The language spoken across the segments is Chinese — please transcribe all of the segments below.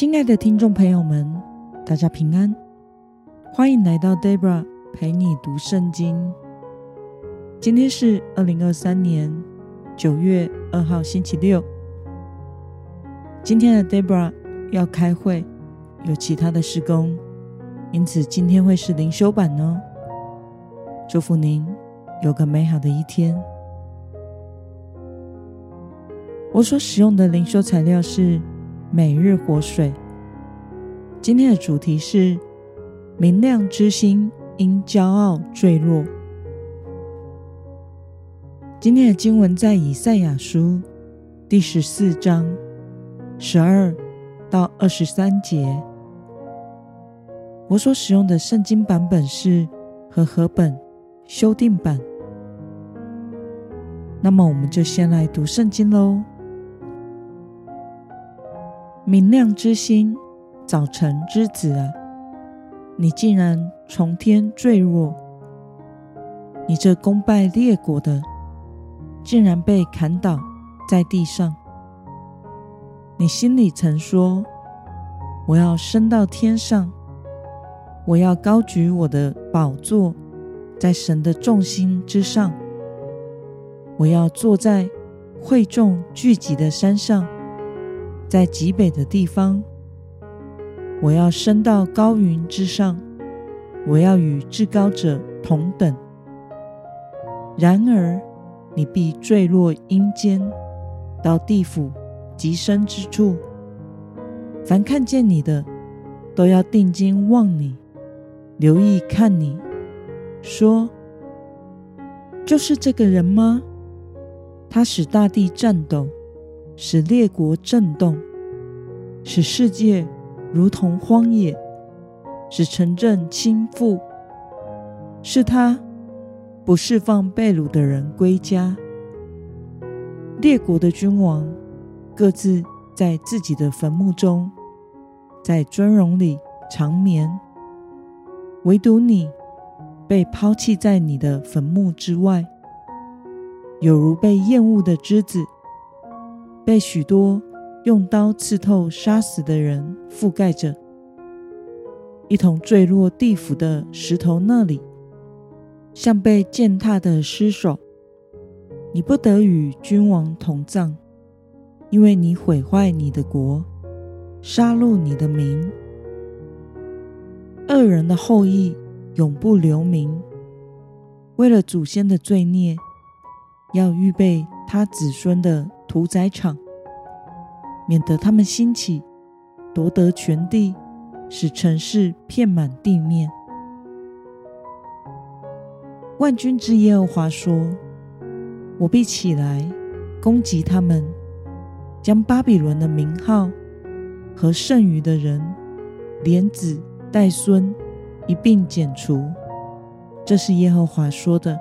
亲爱的听众朋友们，大家平安，欢迎来到 Debra 陪你读圣经。今天是二零二三年九月二号，星期六。今天的 Debra 要开会，有其他的施工，因此今天会是灵修版哦。祝福您有个美好的一天。我所使用的灵修材料是每日活水。今天的主题是明亮之心因骄傲坠落。今天的经文在以赛亚书第十四章十二到二十三节。我所使用的圣经版本是和合本修订版。那么，我们就先来读圣经喽。明亮之星，早晨之子啊，你竟然从天坠落！你这功败列国的，竟然被砍倒在地上。你心里曾说：“我要升到天上，我要高举我的宝座在神的众星之上，我要坐在会众聚集的山上。”在极北的地方，我要升到高云之上，我要与至高者同等。然而，你必坠落阴间，到地府极深之处。凡看见你的，都要定睛望你，留意看你，说：就是这个人吗？他使大地颤抖。使列国震动，使世界如同荒野，使城镇倾覆。是他不释放被掳的人归家，列国的君王各自在自己的坟墓中，在尊荣里长眠，唯独你被抛弃在你的坟墓之外，有如被厌恶的枝子。被许多用刀刺透、杀死的人覆盖着，一同坠落地府的石头那里，像被践踏的尸首。你不得与君王同葬，因为你毁坏你的国，杀戮你的民。恶人的后裔永不留名，为了祖先的罪孽，要预备他子孙的屠宰场，免得他们兴起，夺得全地，使城市遍满地面。万军之耶和华说：“我必起来攻击他们，将巴比伦的名号和剩余的人，连子带孙一并剪除。”这是耶和华说的。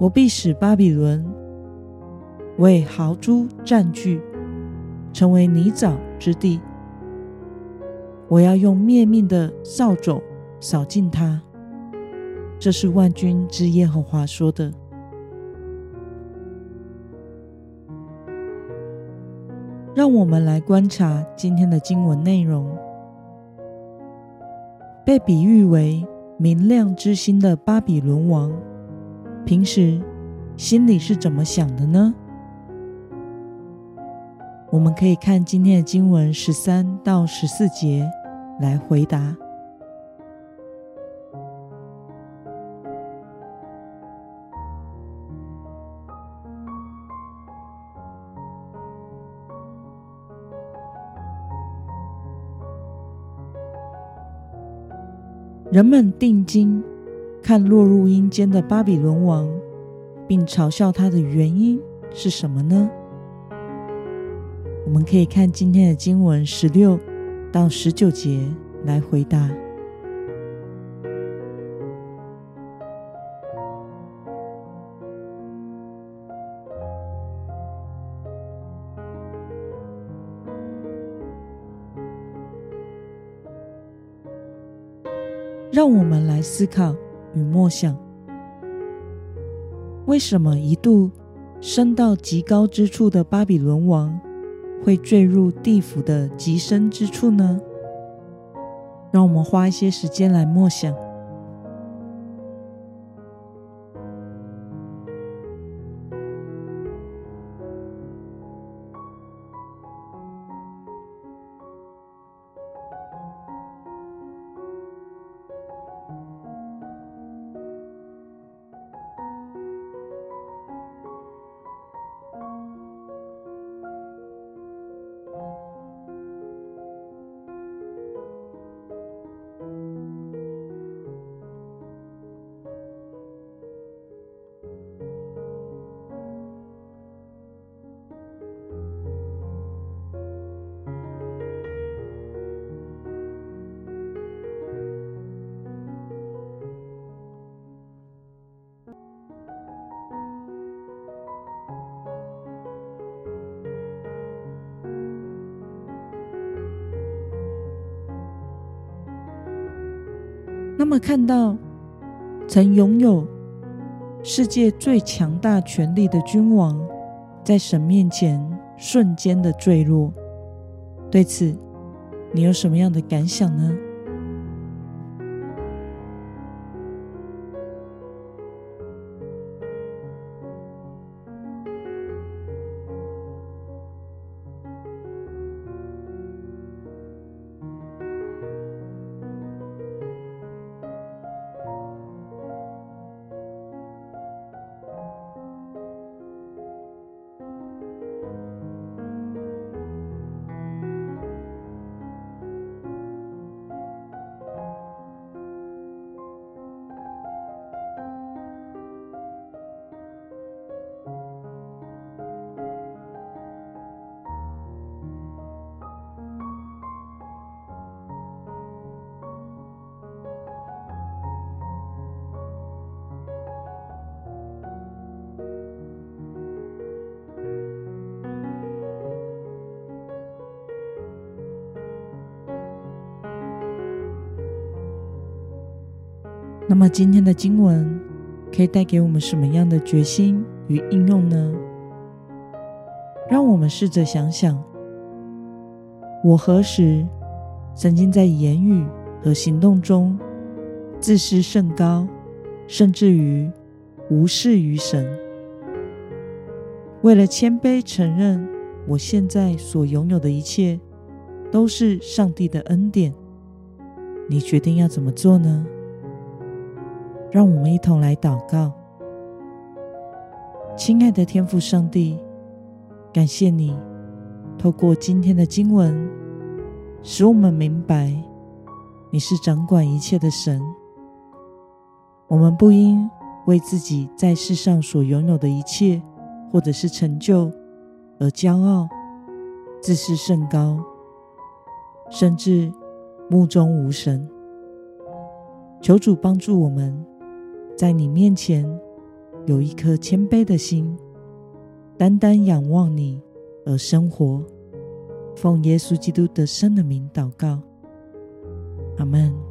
我必使巴比伦。为豪猪占据，成为泥沼之地。我要用灭命的扫帚扫尽它。这是万军之耶和华说的。让我们来观察今天的经文内容。被比喻为明亮之星的巴比伦王，平时心里是怎么想的呢？我们可以看今天的经文十三到十四节来回答。人们定睛看落入阴间的巴比伦王，并嘲笑他的原因是什么呢？我们可以看今天的经文十六到十九节来回答。让我们来思考与默想：为什么一度升到极高之处的巴比伦王，会坠入地府的极深之处呢？让我们花一些时间来默想。那么，看到曾拥有世界最强大权力的君王，在神面前瞬间的坠落，对此你有什么样的感想呢？那么今天的经文可以带给我们什么样的决心与应用呢？让我们试着想想，我何时曾经在言语和行动中自视甚高，甚至于无视于神？为了谦卑承认我现在所拥有的一切都是上帝的恩典，你决定要怎么做呢？让我们一同来祷告，亲爱的天父上帝，感谢你透过今天的经文，使我们明白你是掌管一切的神。我们不应为自己在世上所拥有的一切或者是成就而骄傲、自视甚高，甚至目中无神。求主帮助我们。在你面前有一颗谦卑的心，单单仰望你而生活。奉耶稣基督得胜的名祷告，阿门。